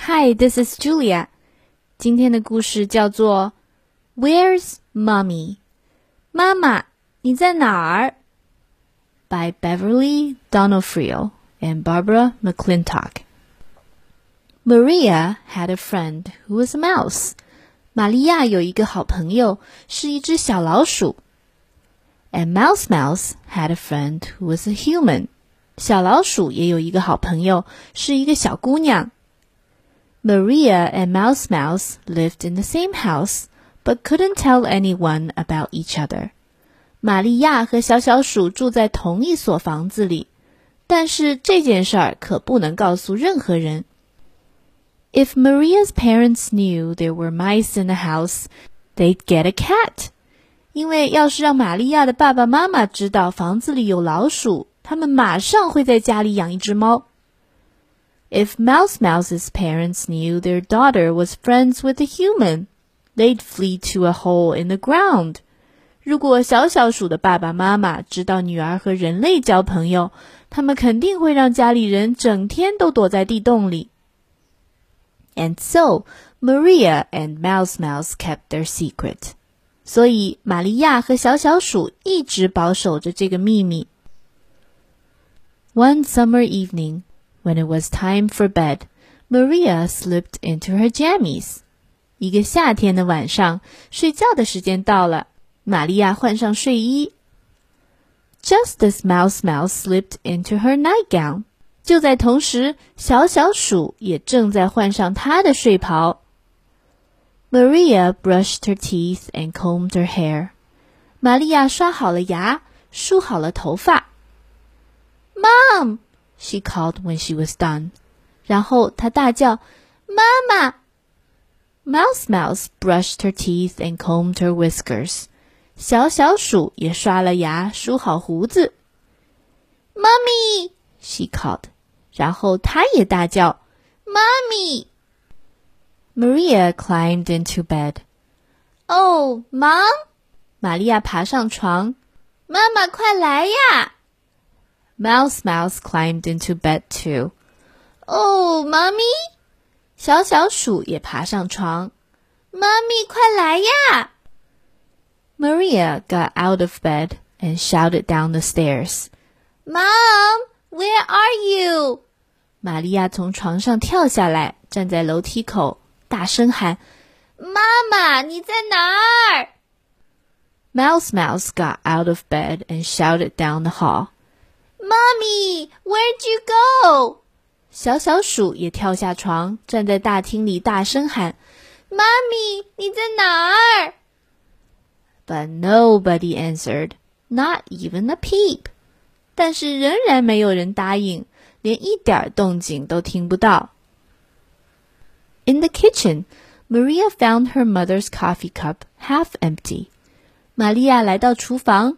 Hi, this is Julia. 今天的故事叫做 Where's Mommy? 妈妈，你在哪儿？By Beverly Donofrio and Barbara McClintock. Maria had a friend who was a mouse. 玛利亚有一个好朋友，是一只小老鼠。And Mouse Mouse had a friend who was a human. 小老鼠也有一个好朋友，是一个小姑娘。 Maria and Mouse Mouse lived in the same house, but couldn't tell anyone about each other. 玛利亚和小小鼠住在同一所房子里，但是这件事儿可不能告诉任何人。If Maria's parents knew there were mice in the house, they'd get a cat. 因为要是让玛利亚的爸爸妈妈知道房子里有老鼠，他们马上会在家里养一只猫。 If Mouse Mouse's parents knew their daughter was friends with a human, they'd flee to a hole in the ground. 如果小小鼠的爸爸妈妈知道女儿和人类交朋友，他们肯定会让家里人整天都躲在地洞里。And so Maria and Mouse Mouse kept their secret. 所以玛利亚和小小鼠一直保守着这个秘密。One summer evening, when it was time for bed, Maria slipped into her jammies. 一个夏天的晚上，睡觉的时间到了，玛利亚换上睡衣。Just as Mouse Mouse slipped into her nightgown，就在同时，小小鼠也正在换上她的睡袍。Maria brushed her teeth and combed her hair。玛利亚刷好了牙，梳好了头发。Mom, she called when she was done. 然后她大叫：“妈妈！” Mouse Mouse brushed her teeth and combed her whiskers. 小小鼠也刷了牙，梳好胡子。Mommy, she called. 然后她也大叫：“Mommy!” Maria climbed into bed. Oh, Mom! 玛利亚爬上床。妈妈，快来呀 ！Mouse Mouse climbed into bed too. Oh, mommy! 小小鼠也爬上床。妈咪，快来呀！Maria got out of bed and shouted down the stairs. Mom, where are you? 玛利亚从床上跳下来，站在楼梯口，大声喊：“妈妈，你在哪儿？”Mouse Mouse got out of bed and shouted down the hall. Mommy, where'd you go? 小小鼠也跳下床，站在大厅里大声喊：“妈咪，你在哪儿？” But nobody answered, not even a peep. 但是仍然没有人答应，连一点动静都听不到。In the kitchen, Maria found her mother's coffee cup half empty. 玛利亚来到厨房。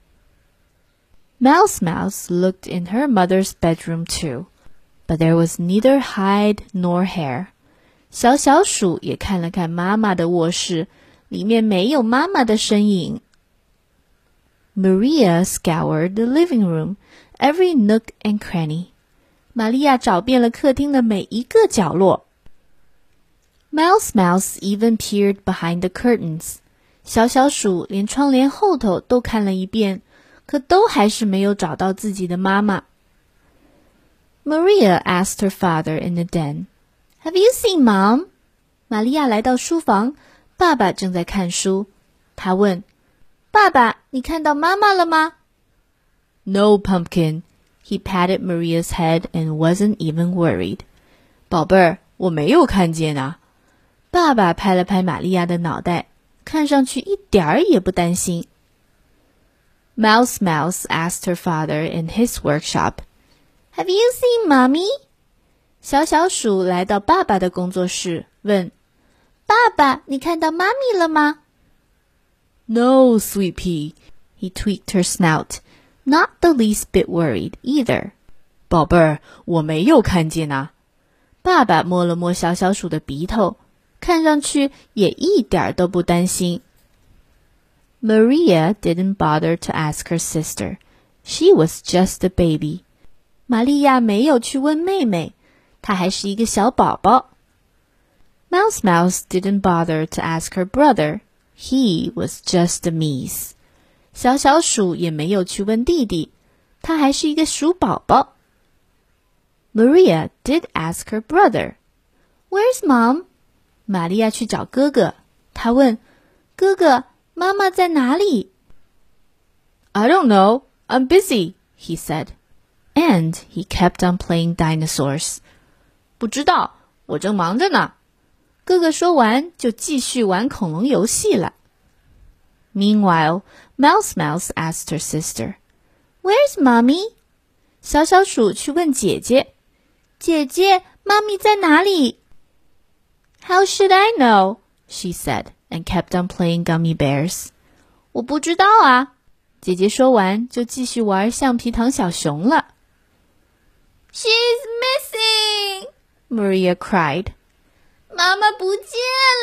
Mouse Mouse looked in her mother's bedroom too, but there was neither hide nor hair. 小小鼠也看了看妈妈的卧室，里面没有妈妈的身影。Maria scoured the living room, every nook and cranny. 玛利亚找遍了客厅的每一个角落。Mouse Mouse even peered behind the curtains. 小小鼠连窗帘后头都看了一遍。 可都还是没有找到自己的妈妈。Maria asked her father in the den, "Have you seen Mom?" 玛利亚来到书房，爸爸正在看书。他问：“爸爸，你看到妈妈了吗？”No, pumpkin. He patted Maria's head and wasn't even worried. 宝贝儿，我没有看见啊。爸爸拍了拍玛利亚的脑袋，看上去一点儿也不担心。 Mouse Mouse asked her father in his workshop, "Have you seen mommy?" 小小鼠来到爸爸的工作室，问：“ 爸爸，你看到妈咪了吗？No, sweet pea. He tweaked her snout, not the least bit worried either. 宝贝儿，我没有看见啊。爸爸摸了摸小小鼠的鼻头，看上去也一点都不担心。 Maria didn't bother to ask her sister. She was just a baby. 玛利亚没有去问妹妹，她还是一个小宝宝。Mouse Mouse didn't bother to ask her brother. He was just a meese. 小小鼠也没有去问弟弟，他还是一个鼠宝宝。Maria did ask her brother, "Where's mom?" 玛利亚去找哥哥，她问哥哥：“ 妈妈在哪里？” I don't know. I'm busy, he said, and he kept on playing dinosaurs. 不知道，我正忙着呢。哥哥说完就继续玩恐龙游戏了。Meanwhile, Mouse Mouse asked her sister, "Where's mommy?" 小小鼠去问姐姐。姐姐，妈咪在哪里？How should I know? She said, and kept on playing gummy bears. 我不知道啊。姐姐说完就继续玩橡皮糖小熊了。She's missing, Maria cried. 妈妈不见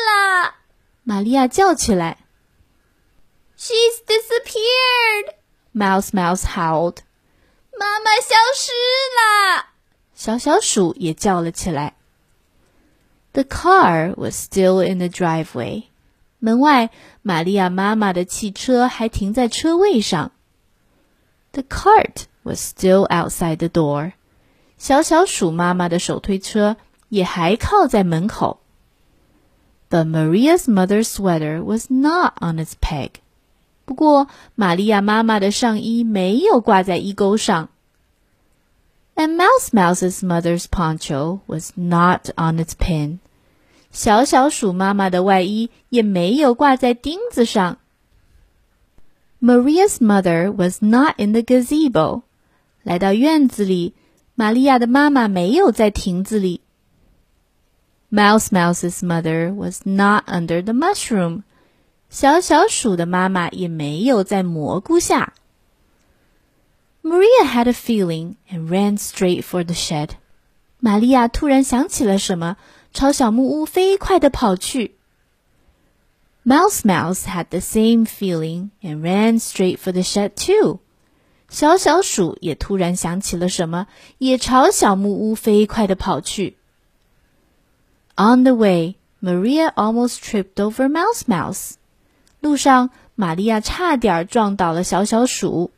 了，玛利亚叫起来。She's disappeared, Mouse Mouse howled. 妈妈消失了。小小鼠也叫了起来。The car was still in the driveway. 门外，玛利亚妈妈的汽车还停在车位上。The cart was still outside the door. 小小鼠妈妈的手推车也还靠在门口。But Maria's mother's sweater was not on its peg. 不过，玛利亚妈妈的上衣没有挂在衣钩上。and Mouse Mouse's mother's poncho was not on its pin. 小小鼠妈妈的外衣也没有挂在钉子上。Maria's mother was not in the gazebo. 来到院子里，玛利亚的妈妈没有在亭子里。Mouse Mouse's mother was not under the mushroom. 小小鼠的妈妈也没有在蘑菇下。Maria had a feeling and ran straight for the shed. 玛利亚突然想起了什么， 朝小木屋飞快地跑去。Mouse Mouse had the same feeling and ran straight for the shed too. 小小鼠也突然想起了什么，也朝小木屋飞快地跑去。On the way, Maria almost tripped over Mouse Mouse. 路上，玛利亚差点撞倒了小小鼠。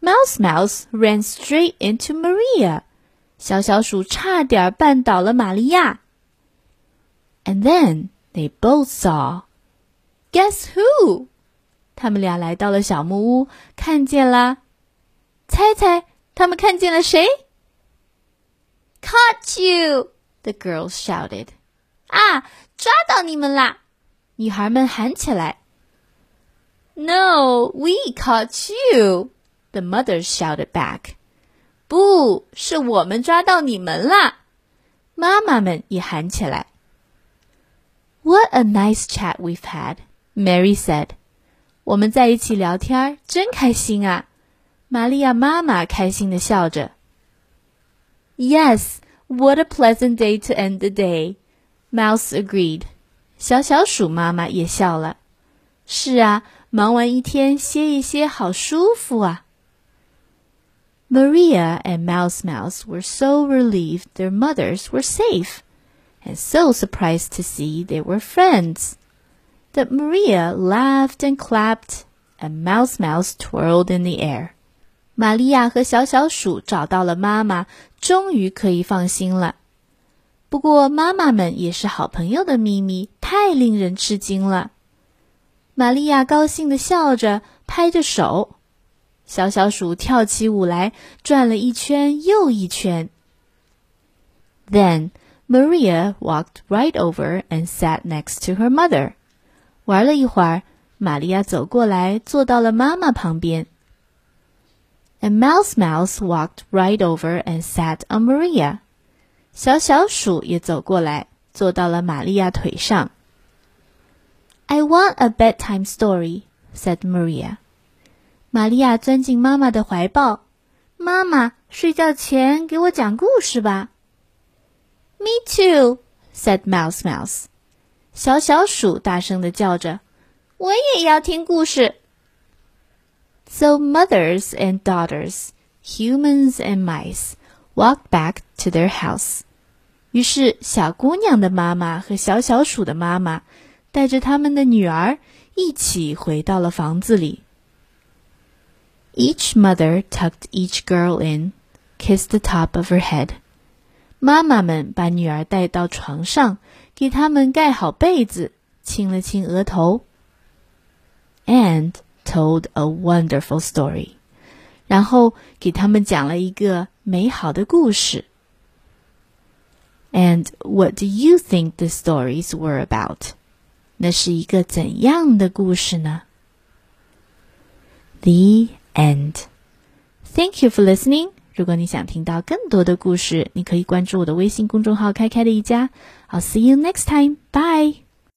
Mouse Mouse ran straight into Maria. 小小鼠差点绊倒了玛利亚。And then they both saw. Guess who? 他们俩来到了小木屋，看见了。猜猜他们看见了谁？Caught you! The girls shouted. 啊，抓到你们啦！女孩们喊起来。No, we caught you. The mothers shouted back. 不是我们抓到你们啦！妈妈们也喊起来。What a nice chat we've had, Mary said. 我们在一起聊天真开心啊！玛利亚妈妈开心的笑着。Yes, what a pleasant day to end the day, Mouse agreed. 小小鼠妈妈也笑了。是啊，忙完一天歇一歇，好舒服啊 ！Maria and Mouse Mouse were so relieved their mothers were safe, and so surprised to see they were friends, that Maria laughed and clapped, and Mouse Mouse twirled in the air. 玛利亚和小小鼠找到了妈妈，终于可以放心了。不过，妈妈们也是好朋友的秘密太令人吃惊了。玛利亚高兴地笑着，拍着手。 小小鼠跳起舞来，转了一圈又一圈。Then Maria walked right over and sat next to her mother. 玩了一会儿，玛利亚走过来，坐到了妈妈旁边。And Mouse Mouse walked right over and sat on Maria. 小小鼠也走过来， 坐到了玛利亚腿上。I want a bedtime story," said Maria. 玛利亚钻进妈妈的怀抱。妈妈，睡觉前给我讲故事吧。Me too," said Mouse Mouse. 小小鼠大声的叫着：“我也要听故事。” So mothers and daughters, humans and mice, walked back to their house. 于是，小姑娘的妈妈和小小鼠的妈妈带着他们的女儿一起回到了房子里。Each mother tucked each girl in, kissed the top of her head. 妈妈们把女儿带到床上，给他们盖好被子，亲了亲额头。And told a wonderful story，然后给他们讲了一个美好的故事。And what do you think the stories were about？那是一个怎样的故事呢？The And Thank you for listening. 如果你想听到更多的故事，你可以关注我的微信公众号“开开的一家”。I'll see you next time. Bye.